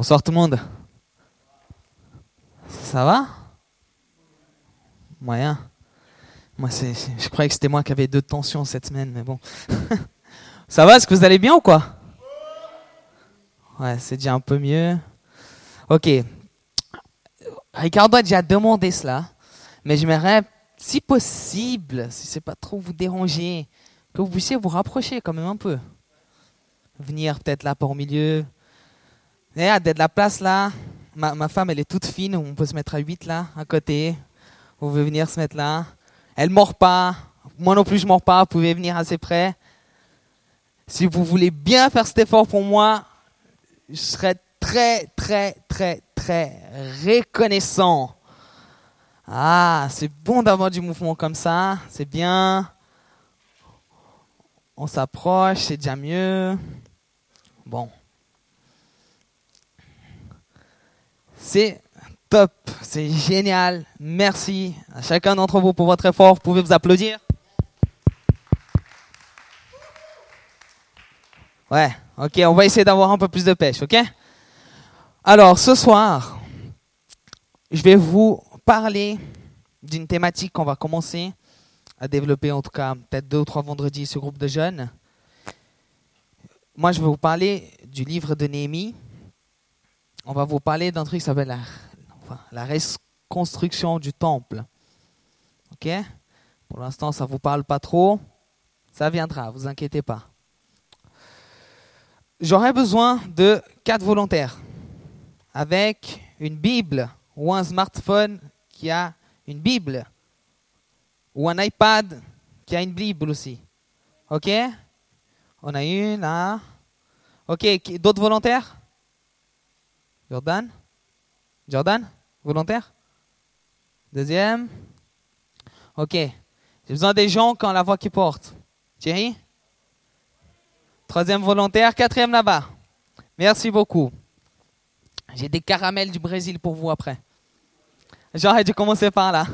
Bonsoir tout le monde. Ça va? Moyen. Moi, je croyais que c'était moi qui avais deux tensions cette semaine, mais bon. Ça va? Est-ce que vous allez bien ou quoi? Ouais, c'est déjà un peu mieux. Ok. Ricardo a déjà demandé cela, mais j'aimerais, si possible, si c'est pas trop vous déranger, que vous puissiez vous rapprocher quand même un peu. Venir peut-être là pour au milieu. A de la place là. Ma, ma, femme, elle est toute fine. On peut se mettre à 8 là, à côté. Vous pouvez venir se mettre là. Elle ne mord pas. Moi non plus, je ne mords pas. Vous pouvez venir assez près. Si vous voulez bien faire cet effort pour moi, je serais très, très, très, très reconnaissant. Ah, c'est bon d'avoir du mouvement comme ça. C'est bien. On s'approche, c'est déjà mieux. Bon. C'est top, c'est génial. Merci à chacun d'entre vous pour votre effort. Vous pouvez vous applaudir. Ouais, ok, on va essayer d'avoir un peu plus de pêche, ok? Alors, ce soir, je vais vous parler d'une thématique qu'on va commencer à développer, en tout cas, peut-être deux ou trois vendredis, ce groupe de jeunes. Moi, je vais vous parler du livre de Néhémie. On va vous parler d'un truc qui s'appelle la, reconstruction du temple. Ok? Pour l'instant, ça ne vous parle pas trop. Ça viendra, vous inquiétez pas. J'aurais besoin de quatre volontaires avec une Bible ou un smartphone qui a une Bible ou un iPad qui a une Bible aussi. OK? On a une là. OK, d'autres volontaires? Jordan Jordan Volontaire Deuxième OK. J'ai besoin des gens qui ont la voix qui porte. Thierry Troisième volontaire, quatrième là-bas. Merci beaucoup. J'ai des caramels du Brésil pour vous après. J'aurais dû commencer par là.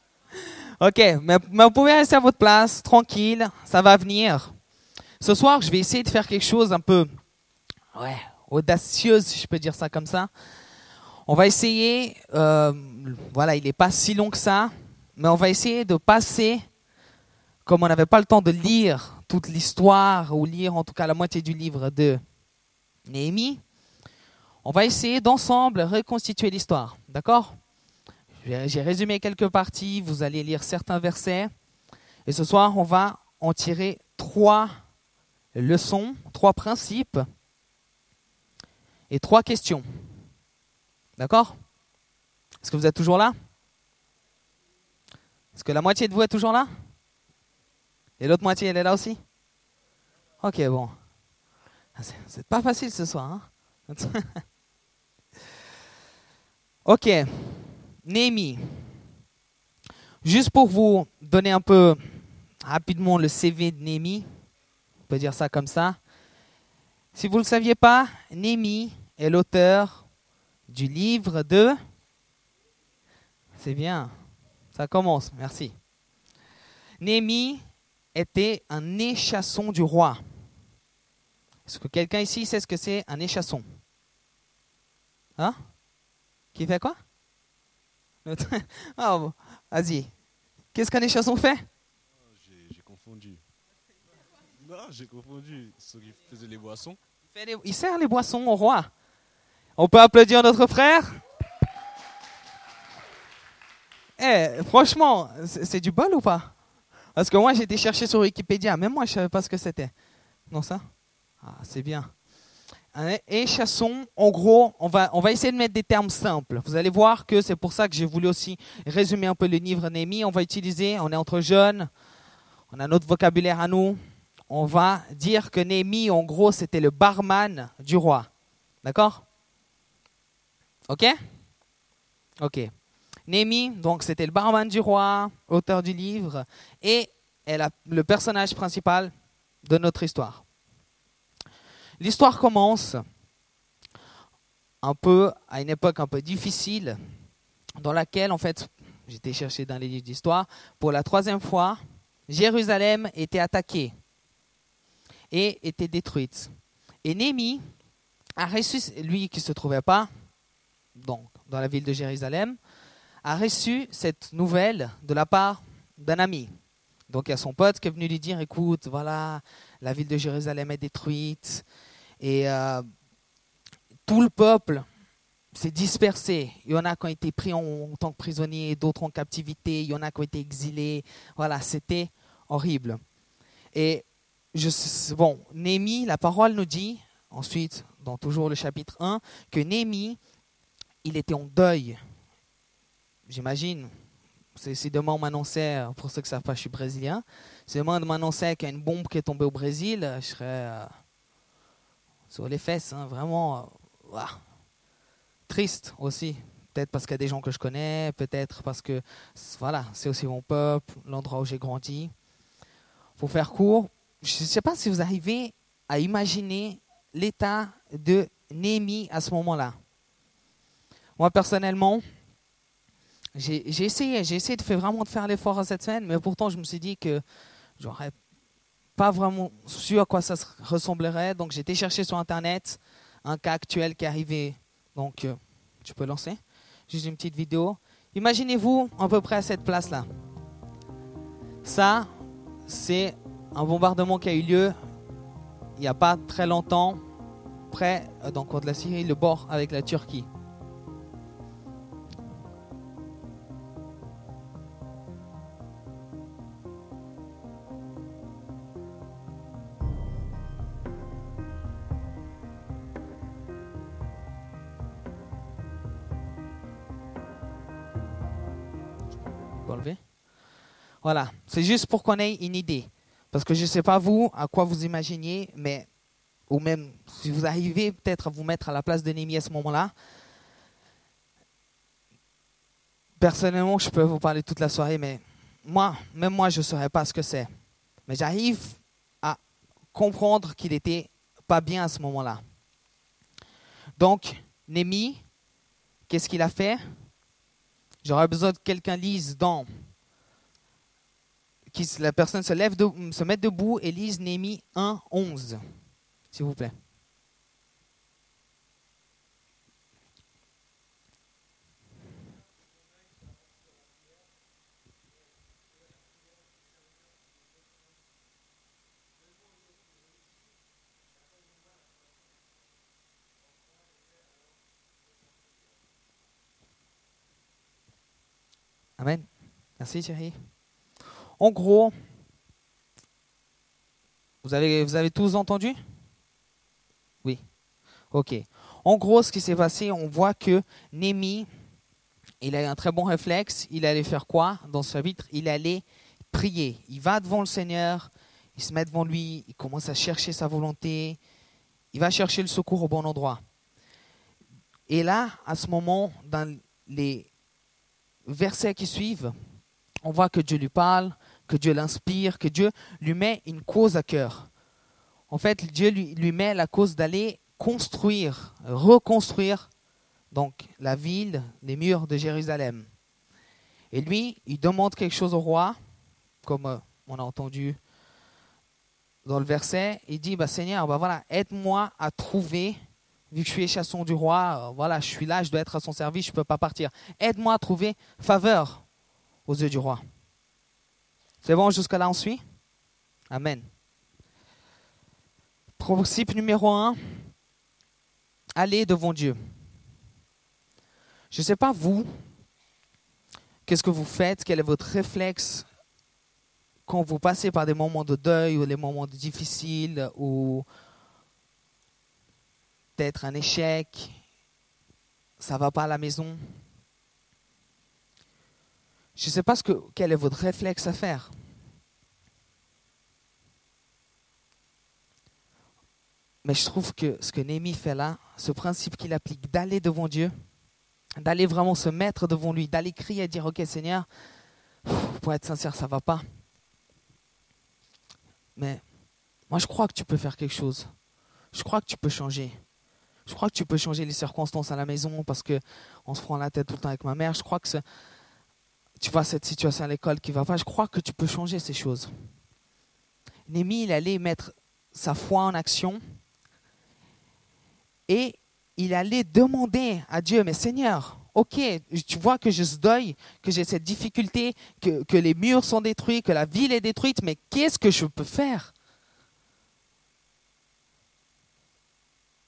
ok, mais, vous pouvez rester à votre place, tranquille, ça va venir. Ce soir, je vais essayer de faire quelque chose un peu ouais, audacieuse, si je peux dire ça comme ça. On va essayer, euh, voilà, il n'est pas si long que ça, mais on va essayer de passer, comme on n'avait pas le temps de lire toute l'histoire ou lire en tout cas la moitié du livre de Néhémie, on va essayer d'ensemble reconstituer l'histoire. D'accord? J'ai résumé quelques parties, vous allez lire certains versets. Et ce soir, on va en tirer trois leçons, trois principes et trois questions. D'accord? Est-ce que vous êtes toujours là? Est-ce que la moitié de vous est toujours là? Et l'autre moitié, elle est là aussi? Ok, bon. Ah, c'est pas facile ce soir. Hein? Ok, Némi. Juste pour vous donner un peu rapidement le CV de Némi, on peut dire ça comme ça. Si vous ne le saviez pas, Némi est l'auteur du livre de... C'est bien, ça commence, merci. Némi était un échasson du roi. Est-ce que quelqu'un ici sait ce que c'est un échasson? Hein? Qui fait quoi? Oh, Vas-y. Qu'est-ce qu'un échasson fait? J'ai confondu. Non, j'ai confondu. Ceux qui faisaient les boissons. Il, sert les boissons au roi. On peut applaudir notre frère? Eh, franchement, c'est du bol ou pas? Parce que moi, j'ai été chercher sur Wikipédia. Même moi, je ne savais pas ce que c'était. Non, ça? Ah, c'est bien. Et chasson, en gros, on va, on va essayer de mettre des termes simples. Vous allez voir que c'est pour ça que j'ai voulu aussi résumer un peu le livre Némi. On va utiliser, on est entre jeunes, on a notre vocabulaire à nous. On va dire que Némi, en gros, c'était le barman du roi. D'accord? Ok? Ok. Némi, donc c'était le barman du roi, auteur du livre, et est le personnage principal de notre histoire. L'histoire commence un peu à une époque un peu difficile, dans laquelle, en fait, j'étais cherché dans les livres d'histoire, pour la troisième fois, Jérusalem était attaquée et était détruite. Et Némi a reçu, lui qui se trouvait pas donc, dans la ville de Jérusalem, a reçu cette nouvelle de la part d'un ami. Donc il y a son pote qui est venu lui dire, écoute, voilà, la ville de Jérusalem est détruite et euh, tout le peuple s'est dispersé. Il y en a qui ont été pris en, en tant que prisonniers, d'autres en captivité, il y en a qui ont été exilés. Voilà, c'était horrible. Et je, bon, Némi, la parole nous dit, ensuite, dans toujours le chapitre 1, que Némi, il était en deuil. J'imagine, si demain on m'annonçait, pour ceux qui ne savent pas, je suis brésilien, si demain on m'annonçait qu'il y a une bombe qui est tombée au Brésil, je serais euh, sur les fesses, hein, vraiment euh, triste aussi. Peut-être parce qu'il y a des gens que je connais, peut-être parce que voilà, c'est aussi mon peuple, l'endroit où j'ai grandi. Pour faire court, je ne sais pas si vous arrivez à imaginer l'état de Néhémie à ce moment-là. Moi, personnellement, j'ai essayé, j'ai essayé de faire vraiment de faire l'effort cette semaine, mais pourtant, je me suis dit que j'aurais pas vraiment su à quoi ça ressemblerait. Donc, j'ai été chercher sur Internet un cas actuel qui est arrivé. Donc, euh, tu peux lancer Juste une petite vidéo. Imaginez-vous à peu près à cette place-là. Ça, c'est un bombardement qui a eu lieu il n'y a pas très longtemps, près, euh, cours de la Syrie, le bord avec la Turquie. Voilà, c'est juste pour qu'on ait une idée. Parce que je ne sais pas vous, à quoi vous imaginiez, mais, ou même si vous arrivez peut-être à vous mettre à la place de Némi à ce moment-là. Personnellement, je peux vous parler toute la soirée, mais moi, même moi, je ne saurais pas ce que c'est. Mais j'arrive à comprendre qu'il n'était pas bien à ce moment-là. Donc, Némi, qu'est-ce qu'il a fait? J'aurais besoin que quelqu'un lise dans la personne se lève, de, se met debout et lise Némi 1, 11, s'il vous plaît. Amen. Merci Thierry. En gros, vous avez, vous avez tous entendu? Oui. Ok. En gros, ce qui s'est passé, on voit que Némi, il a un très bon réflexe. Il allait faire quoi dans ce chapitre Il allait prier. Il va devant le Seigneur, il se met devant lui, il commence à chercher sa volonté, il va chercher le secours au bon endroit. Et là, à ce moment, dans les versets qui suivent, on voit que Dieu lui parle, que Dieu l'inspire, que Dieu lui met une cause à cœur. En fait, Dieu lui, met la cause d'aller construire, reconstruire donc la ville, les murs de Jérusalem. Et lui, il demande quelque chose au roi, comme euh, on a entendu dans le verset. Il dit, bah, Seigneur, bah, voilà, aide-moi à trouver, vu que je suis chasson du roi, euh, voilà, je suis là, je dois être à son service, je ne peux pas partir. Aide-moi à trouver faveur aux yeux du roi. C'est bon, jusqu'à là on suit? Amen. Principe numéro un, allez devant Dieu. Je ne sais pas vous, qu'est-ce que vous faites, quel est votre réflexe quand vous passez par des moments de deuil ou des moments difficiles ou peut-être un échec, ça va pas à la maison? Je ne sais pas ce que, quel est votre réflexe à faire. Mais je trouve que ce que Némi fait là, ce principe qu'il applique d'aller devant Dieu, d'aller vraiment se mettre devant lui, d'aller crier et dire Ok Seigneur, pour être sincère, ça ne va pas. Mais moi je crois que tu peux faire quelque chose. Je crois que tu peux changer. Je crois que tu peux changer les circonstances à la maison parce qu'on se prend la tête tout le temps avec ma mère. Je crois que tu vois cette situation à l'école qui va pas, je crois que tu peux changer ces choses. Némi, il allait mettre sa foi en action. Et il allait demander à Dieu, mais Seigneur, ok, tu vois que je se deuil, que j'ai cette difficulté, que, les murs sont détruits, que la ville est détruite, mais qu'est-ce que je peux faire?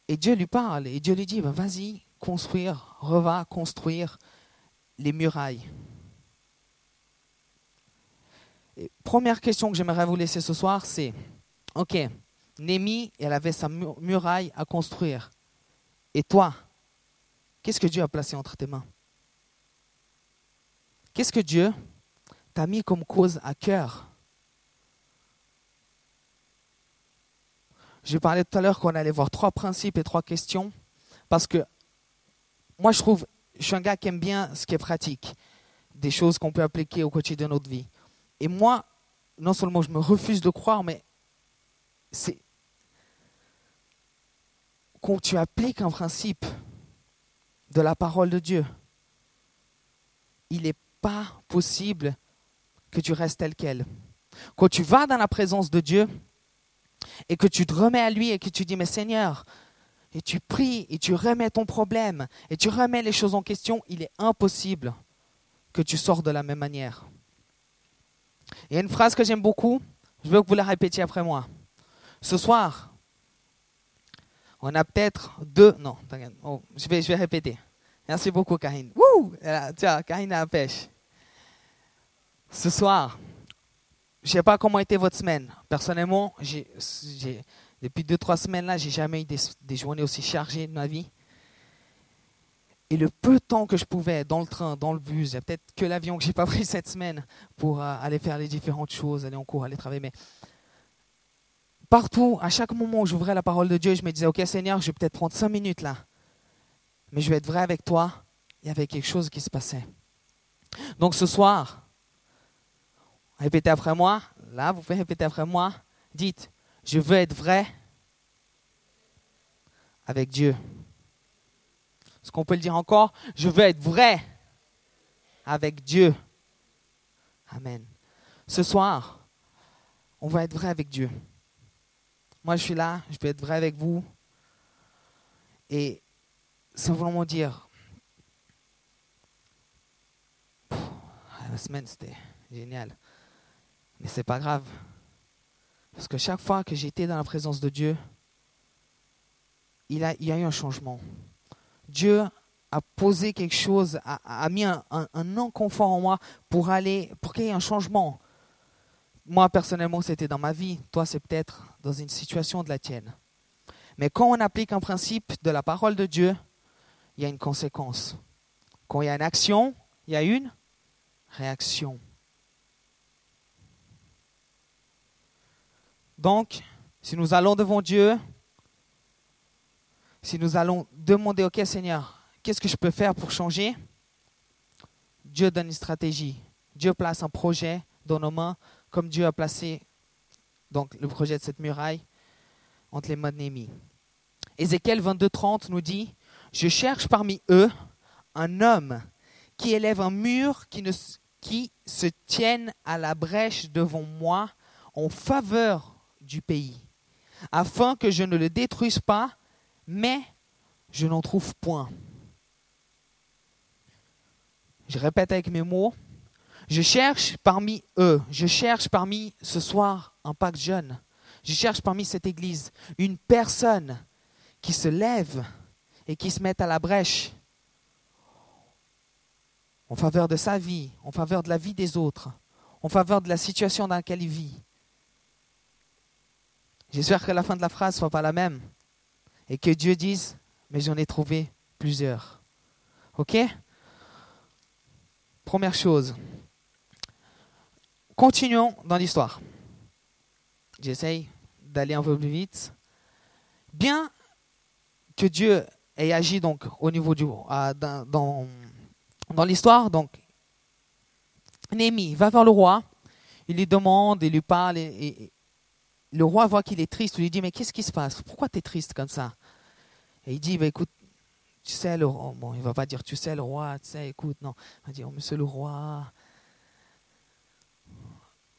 Et Dieu lui parle, et Dieu lui dit, ben vas-y, construire, reva construire les murailles. Première question que j'aimerais vous laisser ce soir, c'est, ok, Némi, elle avait sa muraille à construire. Et toi, qu'est-ce que Dieu a placé entre tes mains? Qu'est-ce que Dieu t'a mis comme cause à cœur? J'ai parlé tout à l'heure qu'on allait voir trois principes et trois questions, parce que moi je trouve, je suis un gars qui aime bien ce qui est pratique, des choses qu'on peut appliquer au quotidien de notre vie. Et moi, non seulement je me refuse de croire, mais c'est quand tu appliques un principe de la parole de Dieu, il n'est pas possible que tu restes tel quel. Quand tu vas dans la présence de Dieu et que tu te remets à lui et que tu dis, mais Seigneur, et tu pries et tu remets ton problème et tu remets les choses en question, il est impossible que tu sors de la même manière. Il y a une phrase que j'aime beaucoup, je veux que vous la répétiez après moi. Ce soir, on a peut-être deux. Non, oh, je, vais, je vais répéter. Merci beaucoup, Karine. Wouh Tiens, Karine a la pêche. Ce soir, je ne sais pas comment était votre semaine. Personnellement, j'ai, depuis deux, trois semaines là, j'ai jamais eu des, des, journées aussi chargées de ma vie. Et le peu de temps que je pouvais dans le train, dans le bus, il y a peut-être que l'avion que j'ai pas pris cette semaine pour euh, aller faire les différentes choses, aller en cours, aller travailler. Mais partout, à chaque moment où j'ouvrais la parole de Dieu, je me disais, OK Seigneur, je vais peut-être prendre cinq minutes là, mais je vais être vrai avec toi. Il y avait quelque chose qui se passait. Donc ce soir, répétez après moi. Là, vous pouvez répéter après moi. Dites, je veux être vrai avec Dieu. Est-ce qu'on peut le dire encore Je veux être vrai avec Dieu. Amen. Ce soir, on va être vrai avec Dieu. Moi, je suis là, je peux être vrai avec vous. Et simplement dire, la semaine, c'était génial. Mais c'est pas grave. Parce que chaque fois que j'étais dans la présence de Dieu, il, il y a eu un changement. Dieu a posé quelque chose, a, mis un, un, inconfort en moi pour aller, pour qu'il y ait un changement. Moi, personnellement, c'était dans ma vie. Toi, c'est peut-être dans une situation de la tienne. Mais quand on applique un principe de la parole de Dieu, il y a une conséquence. Quand il y a une action, il y a une réaction. Donc, si nous allons devant Dieu, si nous allons demander, OK Seigneur, qu'est-ce que je peux faire pour changer? Dieu donne une stratégie. Dieu place un projet dans nos mains, comme Dieu a placé donc, le projet de cette muraille entre les mains de Némi. Ézéchiel 22.30 nous dit, je cherche parmi eux un homme qui élève un mur qui, qui se tienne à la brèche devant moi en faveur du pays, afin que je ne le détruise pas mais je n'en trouve point. Je répète avec mes mots, je cherche parmi eux, je cherche parmi ce soir un pacte jeune, je cherche parmi cette église une personne qui se lève et qui se mette à la brèche en faveur de sa vie, en faveur de la vie des autres, en faveur de la situation dans laquelle il vit. J'espère que la fin de la phrase ne soit pas la même et que Dieu dise, mais j'en ai trouvé plusieurs. OK? Première chose. Continuons dans l'histoire. J'essaye d'aller un peu plus vite. Bien que Dieu ait agi donc au niveau du dans, l'histoire, donc Némi va vers le roi, il lui demande, il lui parle, et, le roi voit qu'il est triste, il lui dit, mais qu'est-ce qui se passe? Pourquoi tu es triste comme ça? Et il dit, bah, écoute, tu sais, le roi, bon, il va pas dire, tu sais, le roi, tu sais, écoute, non. Il va dire, oh, monsieur le roi,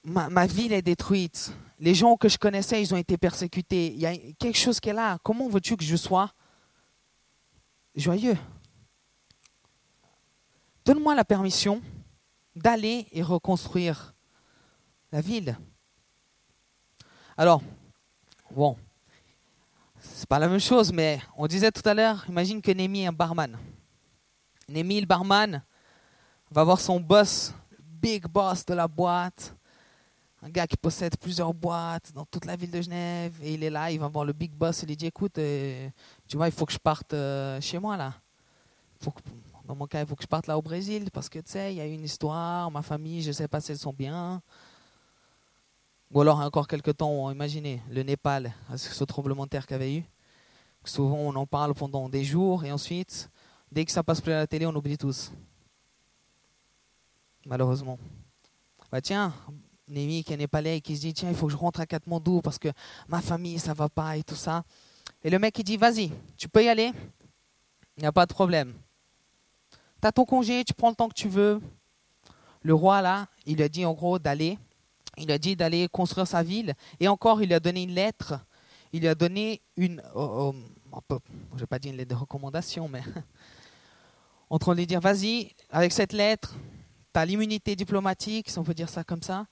ma, ma, ville est détruite. Les gens que je connaissais, ils ont été persécutés. Il y a quelque chose qui est là. Comment veux-tu que je sois joyeux? Donne-moi la permission d'aller et reconstruire la ville. Alors, bon, c'est pas la même chose, mais on disait tout à l'heure, imagine que Némi est un barman. Némi, le barman, va voir son boss, le big boss de la boîte, un gars qui possède plusieurs boîtes dans toute la ville de Genève, et il est là, il va voir le big boss, et lui dit, écoute, euh, tu vois, il faut que je parte euh, chez moi là. Dans mon cas, il faut que je parte là au Brésil, parce que tu sais, il y a une histoire, ma famille, je sais pas si elles sont bien. Ou alors, encore quelques temps, imaginez, le Népal, ce tremblement de terre qu'il avait eu. Souvent, on en parle pendant des jours, et ensuite, dès que ça passe plus à la télé, on oublie tous. Malheureusement. Bah tiens, Némi qui est népalais qui se dit tiens il faut que je rentre à Katmandou parce que ma famille ça va pas et tout ça. Et le mec il dit vas-y, tu peux y aller, il n'y a pas de problème. Tu as ton congé, tu prends le temps que tu veux. Le roi là, il lui a dit en gros d'aller, il a dit d'aller construire sa ville et encore il lui a donné une lettre, il lui a donné une, je vais pas dire une lettre de recommandation mais en train de lui dire vas-y avec cette lettre, tu as l'immunité diplomatique, si on peut dire ça comme ça.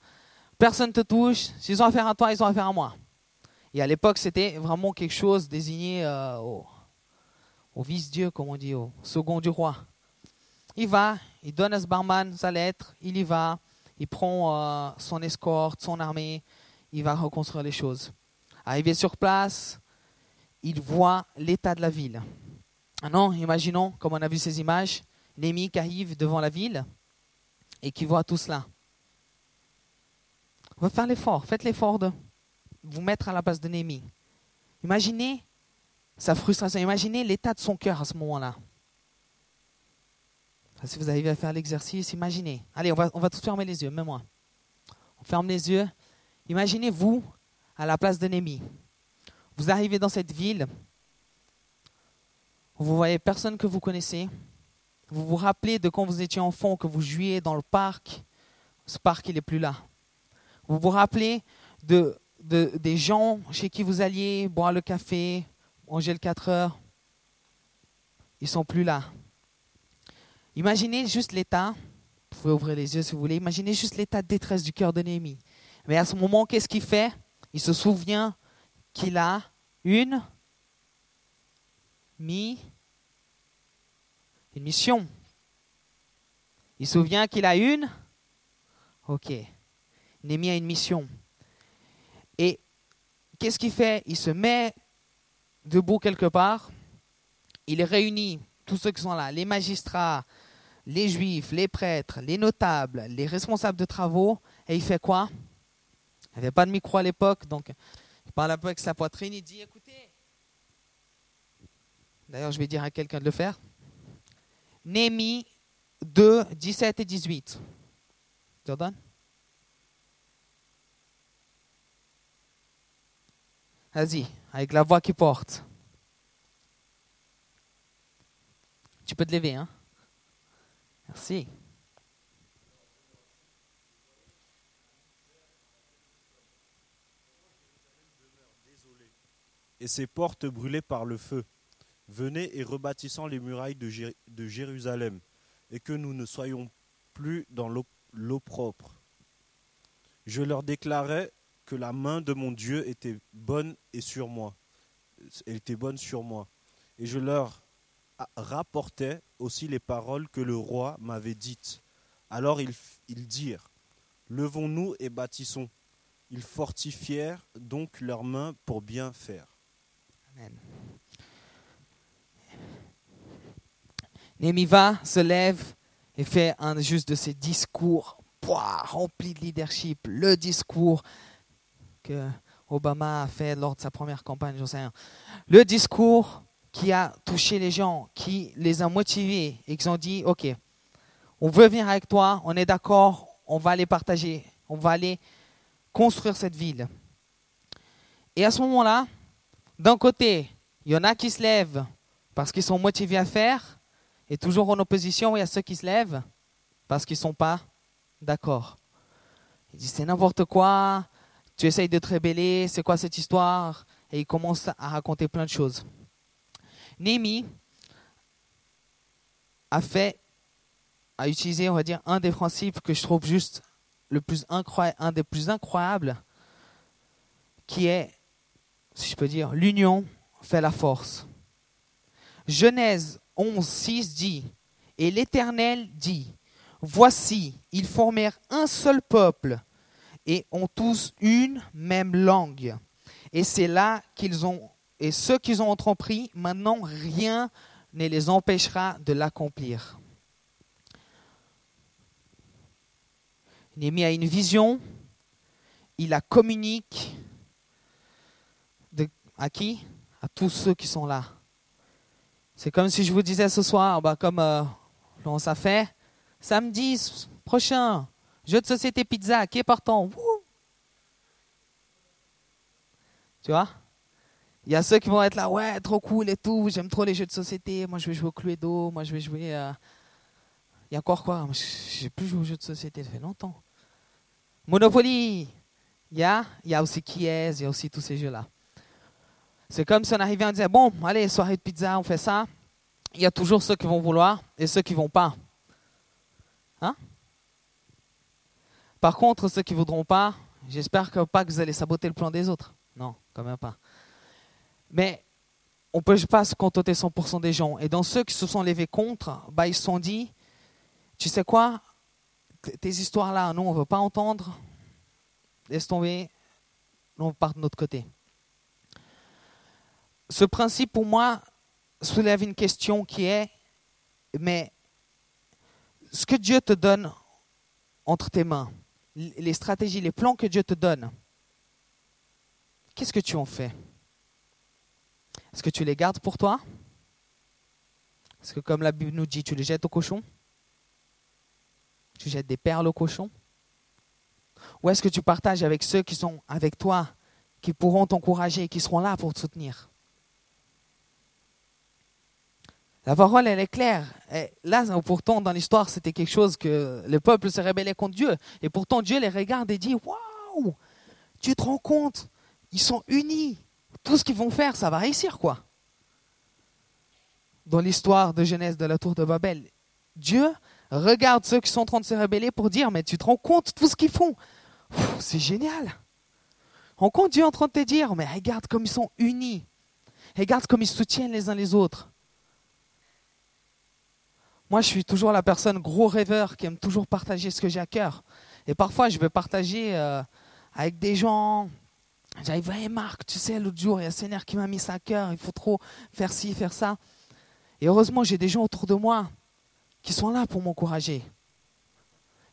Personne ne te touche. S'ils ont affaire à toi, ils ont affaire à moi. Et à l'époque, c'était vraiment quelque chose désigné euh, au, vice-dieu, comme on dit, au second du roi. Il va, il donne à ce barman sa lettre, il y va, il prend euh, son escorte, son armée, il va reconstruire les choses. Arrivé sur place, il voit l'état de la ville. Non, imaginons, comme on a vu ces images, Némi qui arrive devant la ville et qui voit tout cela. On va faire l'effort. Faites l'effort de vous mettre à la place de Némi. Imaginez sa frustration. Imaginez l'état de son cœur à ce moment-là. Si vous arrivez à faire l'exercice, imaginez. Allez, on va, on va tous fermer les yeux, même moi. On ferme les yeux. Imaginez-vous à la place de Némi. Vous arrivez dans cette ville. Vous voyez personne que vous connaissez. Vous vous rappelez de quand vous étiez enfant, que vous jouiez dans le parc. Ce parc, il n'est plus là. Vous vous rappelez de, des gens chez qui vous alliez boire le café, manger le 4 heures Ils sont plus là. Imaginez juste l'état, vous pouvez ouvrir les yeux si vous voulez, imaginez juste l'état de détresse du cœur de Néhémie. Mais à ce moment, qu'est-ce qu'il fait? Il se souvient qu'il a une, une mission. Il se souvient qu'il a une Ok. Némi a une mission. Et qu'est-ce qu'il fait? Il se met debout quelque part, il réunit tous ceux qui sont là, les magistrats, les juifs, les prêtres, les notables, les responsables de travaux, et il fait quoi? Il n'y avait pas de micro à l'époque, donc il parle un peu avec sa poitrine, il dit, écoutez, d'ailleurs je vais dire à quelqu'un de le faire, Némi 2, 17 et 18. Jordan? Vas-y, avec la voix qui porte. Tu peux te lever, hein Et ses portes brûlées par le feu. Venez et rebâtissons les murailles de, Jérusalem, et que nous ne soyons plus dans l'eau propre. Je leur déclarais que la main de mon Dieu était bonne et sur moi. Elle était bonne sur moi. Et je leur rapportais aussi les paroles que le roi m'avait dites. Alors ils, dirent, Levons-nous et bâtissons. Ils fortifièrent donc leurs mains pour bien faire. Amen. Némiva se lève et fait un juste de ses discours remplis de leadership, le discours que Obama a fait lors de sa première campagne, j'en sais rien. Le discours qui a touché les gens, qui les a motivés et qui ont dit, OK, on veut venir avec toi, on est d'accord, on va aller partager, on va aller construire cette ville. Et à ce moment-là, d'un côté, il y en a qui se lèvent parce qu'ils sont motivés à faire, et toujours en opposition, il y a ceux qui se lèvent parce qu'ils ne sont pas d'accord. Ils disent c'est n'importe quoi, tu essayes de te rébeller, c'est quoi cette histoire? Et il commence à raconter plein de choses. Némi a fait, a utilisé, on va dire, un des principes que je trouve juste le plus un des plus incroyables, qui est, si je peux dire, l'union fait la force. Genèse 11, 6 dit, et l'Éternel dit, voici, ils formèrent un seul peuple et ont tous une même langue. Et c'est là qu'ils ont, et ceux qu'ils ont entrepris, maintenant rien ne les empêchera de l'accomplir. Némi a une vision, il la communique à qui? À tous ceux qui sont là. C'est comme si je vous disais ce soir, bah comme euh, on s'est fait, samedi prochain, jeu de société pizza, qui est partant Tu vois? Il y a ceux qui vont être là, ouais, trop cool et tout, j'aime trop les jeux de société, moi je vais jouer au Cluedo, moi je vais jouer... Euh, il y a encore quoi J'ai plus joué aux jeux de société, ça fait longtemps. Monopoly Il y a, il y a aussi Kies, il y a aussi tous ces jeux-là. C'est comme si on arrivait on disait, bon, allez, soirée de pizza, on fait ça. Il y a toujours ceux qui vont vouloir et ceux qui vont pas. Hein? Par contre, ceux qui ne voudront pas, j'espère que pas que vous allez saboter le plan des autres. Non, quand même pas. Mais on ne peut pas se contenter 100% des gens. Et dans ceux qui se sont levés contre, bah, ils se sont dit, tu sais quoi, tes histoires-là, nous, on ne veut pas entendre. Laisse tomber, nous, on part de notre côté. Ce principe, pour moi, soulève une question qui est, mais ce que Dieu te donne entre tes mains, les stratégies, les plans que Dieu te donne, qu'est-ce que tu en fais? Est-ce que tu les gardes pour toi? Est-ce que comme la Bible nous dit, tu les jettes au cochon? Tu jettes des perles au cochon? Ou est-ce que tu partages avec ceux qui sont avec toi, qui pourront t'encourager, qui seront là pour te soutenir? La parole, elle est claire. Là, pourtant, dans l'histoire, c'était quelque chose que le peuple se rébellait contre Dieu. Et pourtant, Dieu les regarde et dit Waouh Tu te rends compte? Ils sont unis. Tout ce qu'ils vont faire, ça va réussir, quoi. Dans l'histoire de Genèse de la tour de Babel, Dieu regarde ceux qui sont en train de se rébeller pour dire Mais tu te rends compte tout ce qu'ils font? C'est génial. Rends compte, Dieu en train de te dire Mais regarde comme ils sont unis. Regarde comme ils soutiennent les uns les autres. Moi, je suis toujours la personne gros rêveur qui aime toujours partager ce que j'ai à cœur. Et parfois, je vais partager euh, avec des gens. J'arrive, hey Marc, tu sais, l'autre jour, il y a Seigneur qui m'a mis ça à cœur, il faut trop faire ci, faire ça. Et heureusement, j'ai des gens autour de moi qui sont là pour m'encourager.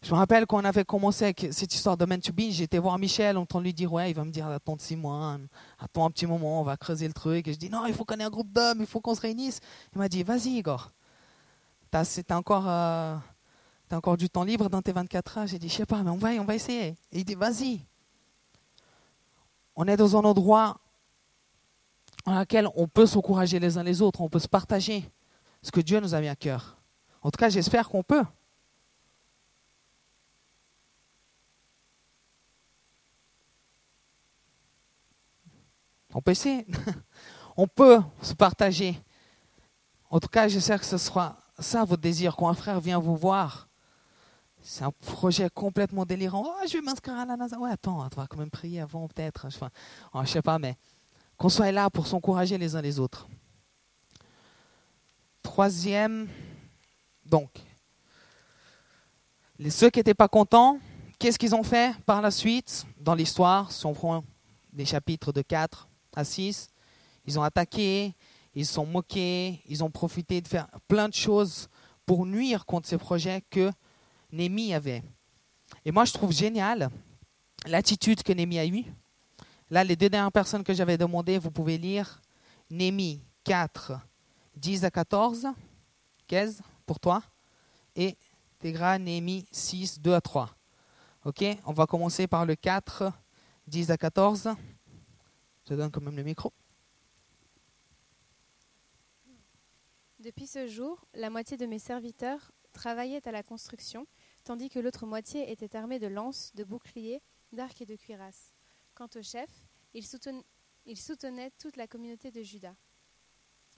Je me rappelle quand on avait commencé avec cette histoire de Man to Be, j'étais voir Michel, on lui dire, ouais, il va me dire, attends six mois, attends un petit moment, on va creuser le truc. Et je dis, non, il faut qu'on ait un groupe d'hommes, il faut qu'on se réunisse. Il m'a dit, vas-y, Igor. T'as encore, euh, encore du temps libre dans tes 24 heures J'ai dit, je sais pas, mais on va, on va essayer. Et il dit, vas-y. On est dans un endroit dans lequel on peut s'encourager les uns les autres, on peut se partager ce que Dieu nous a mis à cœur. En tout cas, j'espère qu'on peut. On peut essayer. on peut se partager. En tout cas, j'espère que ce sera ça votre désir, quand un frère vient vous voir, c'est un projet complètement délirant. Oh, je vais m'inscrire à la NASA. Ouais, attends, on va quand même prier avant, peut-être. Enfin, oh, je sais pas, mais qu'on soit là pour s'encourager les uns les autres. Troisième, donc, les, ceux qui n'étaient pas contents, qu'est-ce qu'ils ont fait par la suite? Dans l'histoire Si on prend des chapitres de 4 à 6, ils ont attaqué, ils sont moqués, ils ont profité de faire plein de choses pour nuire contre ces projets que Némi avait. Et moi, je trouve génial l'attitude que Némi a eue. Là, les deux dernières personnes que j'avais demandé, vous pouvez lire Némi 4, 10 à 14, 15 pour toi, et Tegra Némi 6, 2 à 3. Ok On va commencer par le 4, 10 à 14. Je donne quand même le micro. Depuis ce jour, la moitié de mes serviteurs travaillaient à la construction, tandis que l'autre moitié était armée de lances, de boucliers, d'arcs et de cuirasses. Quant au chef, il, soutenait toute la communauté de Juda.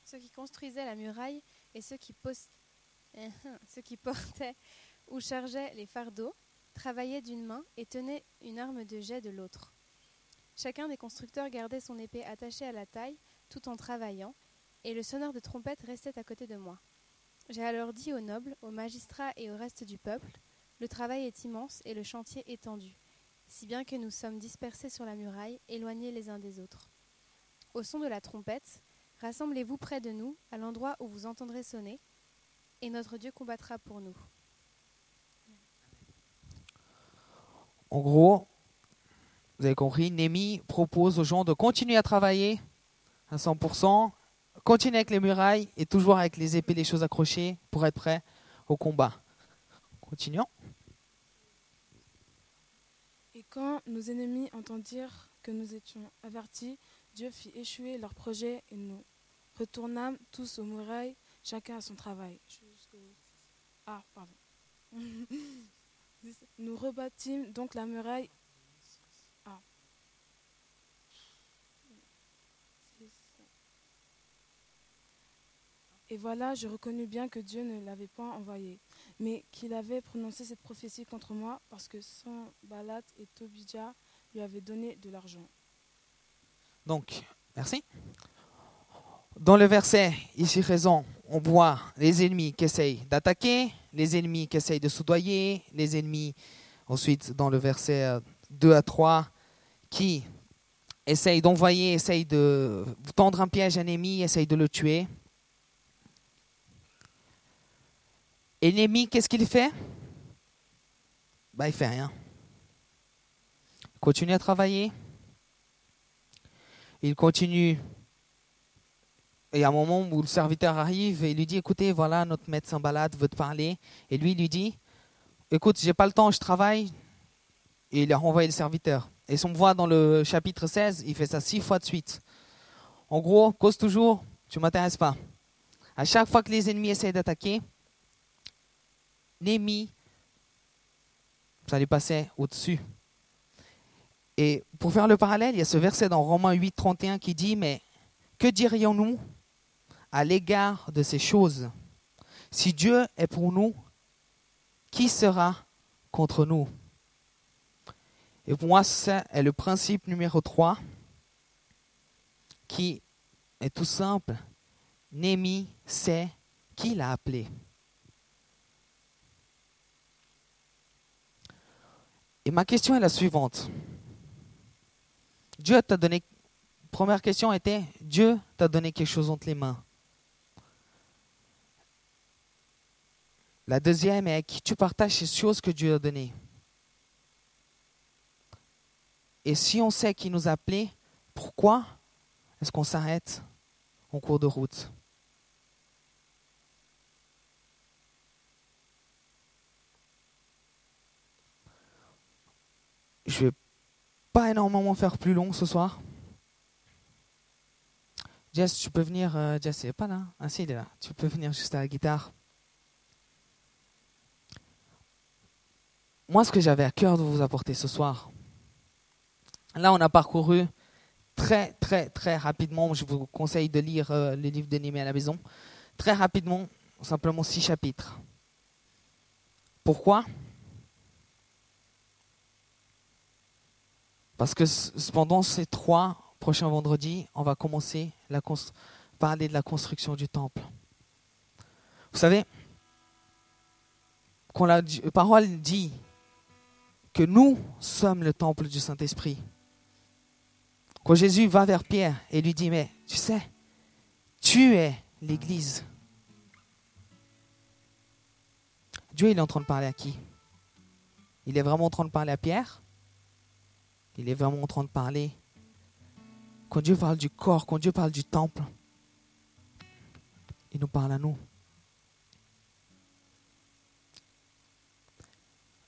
Ceux qui construisaient la muraille et ceux qui, ceux qui portaient ou chargeaient les fardeaux travaillaient d'une main et tenaient une arme de jet de l'autre. Chacun des constructeurs gardait son épée attachée à la taille tout en travaillant, et le sonneur de trompette restait à côté de moi. J'ai alors dit aux nobles, aux magistrats et au reste du peuple Le travail est immense et le chantier étendu, si bien que nous sommes dispersés sur la muraille, éloignés les uns des autres. Au son de la trompette, rassemblez-vous près de nous, à l'endroit où vous entendrez sonner, et notre Dieu combattra pour nous. En gros, vous avez compris, Némi propose aux gens de continuer à travailler à 100%, continuer avec les murailles et toujours avec les épées, les choses accrochées pour être prêt au combat. Continuons. Quand nos ennemis entendirent que nous étions avertis, Dieu fit échouer leur projet et nous retournâmes tous aux murailles, chacun à son travail. Ah, pardon. nous rebâtîmes donc la muraille. Ah. Et voilà, je reconnus bien que Dieu ne l'avait point envoyé, mais qu'il avait prononcé cette prophétie contre moi parce que son Balat et Tobidja lui avaient donné de l'argent. Donc, merci. Dans le verset ici présent, on voit les ennemis qui essayent d'attaquer, les ennemis qui essayent de soudoyer, les ennemis, ensuite dans le verset 2 à 3, qui essayent d'envoyer, essayent de tendre un piège à l'ennemi, essayent de le tuer. Et qu'est-ce qu'il fait? Bah, Il fait rien. Il continue à travailler. Il continue. Et à un moment où le serviteur arrive et lui dit Écoutez, voilà, notre médecin balade veut te parler. Et lui, il lui dit Écoute, j'ai pas le temps, je travaille. Et il a renvoyé le serviteur. Et si on voit dans le chapitre 16, il fait ça six fois de suite. En gros, cause toujours, tu m'intéresses pas. À chaque fois que les ennemis essayent d'attaquer, Némi, ça lui passait au-dessus. Et pour faire le parallèle, il y a ce verset dans Romains 8, 31 qui dit, mais que dirions-nous à l'égard de ces choses? Si Dieu est pour nous, qui sera contre nous? Et pour moi, c'est le principe numéro 3 qui est tout simple. Némi sait qui l'a appelé. Et ma question est la suivante. Dieu t'a donné. Première question était Dieu t'a donné quelque chose entre les mains. La deuxième est à qui tu partages ces choses que Dieu a données? Et si on sait qui nous a appelés, pourquoi est-ce qu'on s'arrête en cours de route? Je vais pas énormément faire plus long ce soir. Jess, tu peux venir. Euh, Jess, il n'est pas là. Ah, si, il est là. Tu peux venir juste à la guitare. Moi, ce que j'avais à cœur de vous apporter ce soir, là, on a parcouru très, très, très rapidement. Je vous conseille de lire euh, le livre de Némé à la maison. Très rapidement, simplement six chapitres. Pourquoi? Parce que pendant ces trois prochains vendredis, on va commencer à parler de la construction du temple. Vous savez, quand la parole dit que nous sommes le temple du Saint-Esprit, quand Jésus va vers Pierre et lui dit, mais tu sais, tu es l'Église. Dieu, il est en train de parler à qui? Il est vraiment en train de parler à Pierre? Il est vraiment en train de parler. Quand Dieu parle du corps, quand Dieu parle du temple, il nous parle à nous.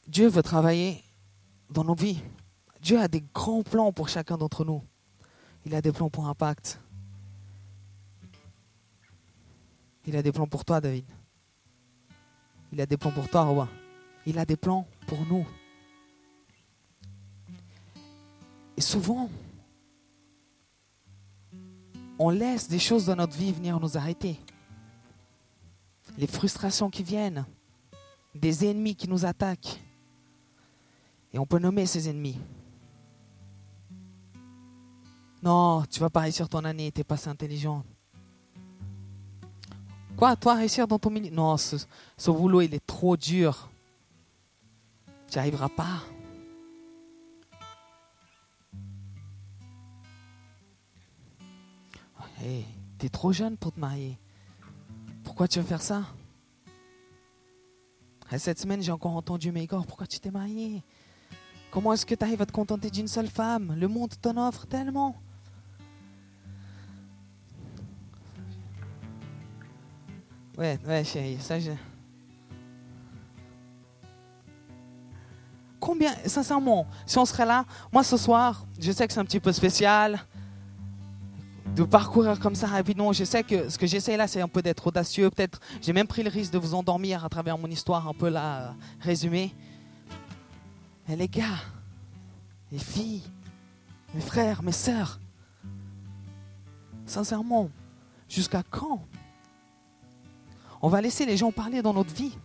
Dieu veut travailler dans nos vies. Dieu a des grands plans pour chacun d'entre nous. Il a des plans pour impact. Il a des plans pour toi, David. Il a des plans pour toi, Romain. Il a des plans pour nous. Et souvent, on laisse des choses dans notre vie venir nous arrêter. les frustrations qui viennent, des ennemis qui nous attaquent. Et on peut nommer ces ennemis. Non, tu vas pas réussir ton année, tu n'es pas assez intelligent. Quoi, toi, réussir dans ton milieu? Non, ce, ce boulot, il est trop dur. Tu n'y arriveras pas. Hey, tu es trop jeune pour te marier. Pourquoi tu veux faire ça? Et Cette semaine, j'ai encore entendu, mais Igor, pourquoi tu t'es marié? Comment est-ce que tu arrives à te contenter d'une seule femme? Le monde t'en offre tellement. Ouais, ouais, chérie, ça je... Combien, sincèrement, si on serait là, moi ce soir, je sais que c'est un petit peu spécial de parcourir comme ça rapidement. Je sais que ce que j'essaie là, c'est un peu d'être audacieux. Peut-être, j'ai même pris le risque de vous endormir à travers mon histoire un peu là, résumée. Mais les gars, les filles, mes frères, mes sœurs, sincèrement, jusqu'à quand on va laisser les gens parler dans notre vie?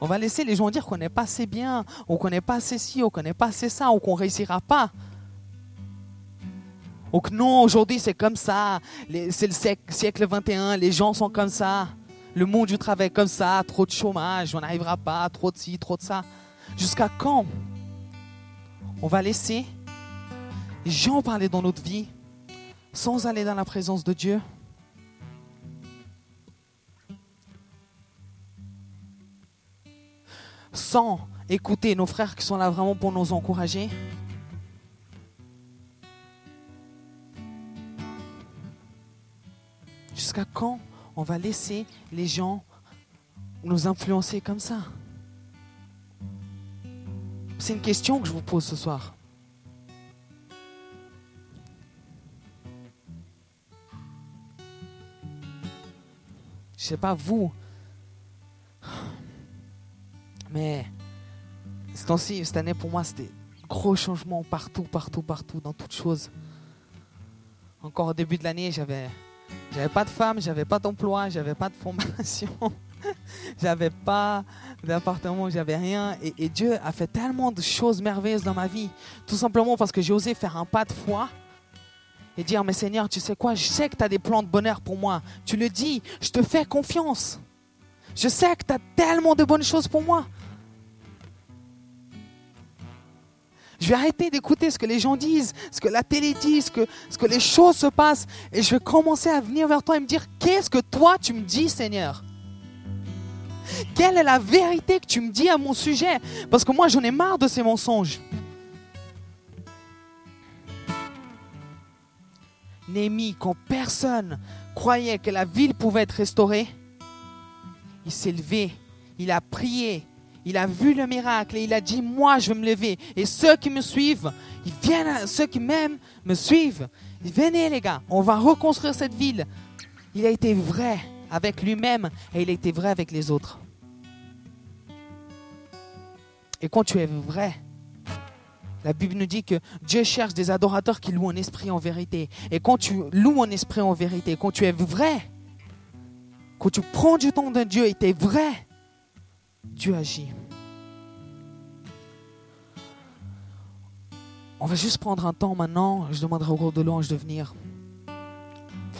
On va laisser les gens dire qu'on n'est pas assez bien, ou qu'on n'est pas assez ci, ou qu'on n'est pas assez ça, ou qu'on ne réussira pas. Que non, aujourd'hui c'est comme ça, c'est le siècle 21, les gens sont comme ça, le monde du travail comme ça, trop de chômage, on n'arrivera pas, trop de ci, trop de ça. Jusqu'à quand on va laisser les gens parler dans notre vie sans aller dans la présence de Dieu? Sans écouter nos frères qui sont là vraiment pour nous encourager? Quand on va laisser les gens nous influencer comme ça? C'est une question que je vous pose ce soir. Je sais pas vous, mais cette année pour moi, c'était gros changement partout, partout, partout, dans toutes choses. Encore au début de l'année, j'avais, j'avais pas de femme, j'avais pas d'emploi, j'avais pas de formation, j'avais pas d'appartement, j'avais rien. Et, et, Dieu a fait tellement de choses merveilleuses dans ma vie, tout simplement parce que j'ai osé faire un pas de foi et dire, mais Seigneur, tu sais quoi, je sais que tu as des plans de bonheur pour moi. Tu le dis, je te fais confiance. Je sais que tu as tellement de bonnes choses pour moi. Je vais arrêter d'écouter ce que les gens disent, ce que la télé dit, ce que, les choses se passent. Et je vais commencer à venir vers toi et me dire, qu'est-ce que toi tu me dis, Seigneur? Quelle est la vérité que tu me dis à mon sujet? Parce que moi, j'en ai marre de ces mensonges. Némi, quand personne croyait que la ville pouvait être restaurée, il s'est levé, il a prié, il a vu le miracle et il a dit, moi je vais me lever. Et ceux qui me suivent, viennent, ceux qui m'aiment me suivent. Venez les gars, on va reconstruire cette ville. Il a été vrai avec lui-même et il a été vrai avec les autres. Et quand tu es vrai, la Bible nous dit que Dieu cherche des adorateurs qui louent en esprit en vérité. Et quand tu loues en esprit en vérité, quand tu es vrai, quand tu prends du temps de Dieu et tu es vrai, Dieu agit. On va juste prendre un temps maintenant. Je demanderai au groupe de louange de venir.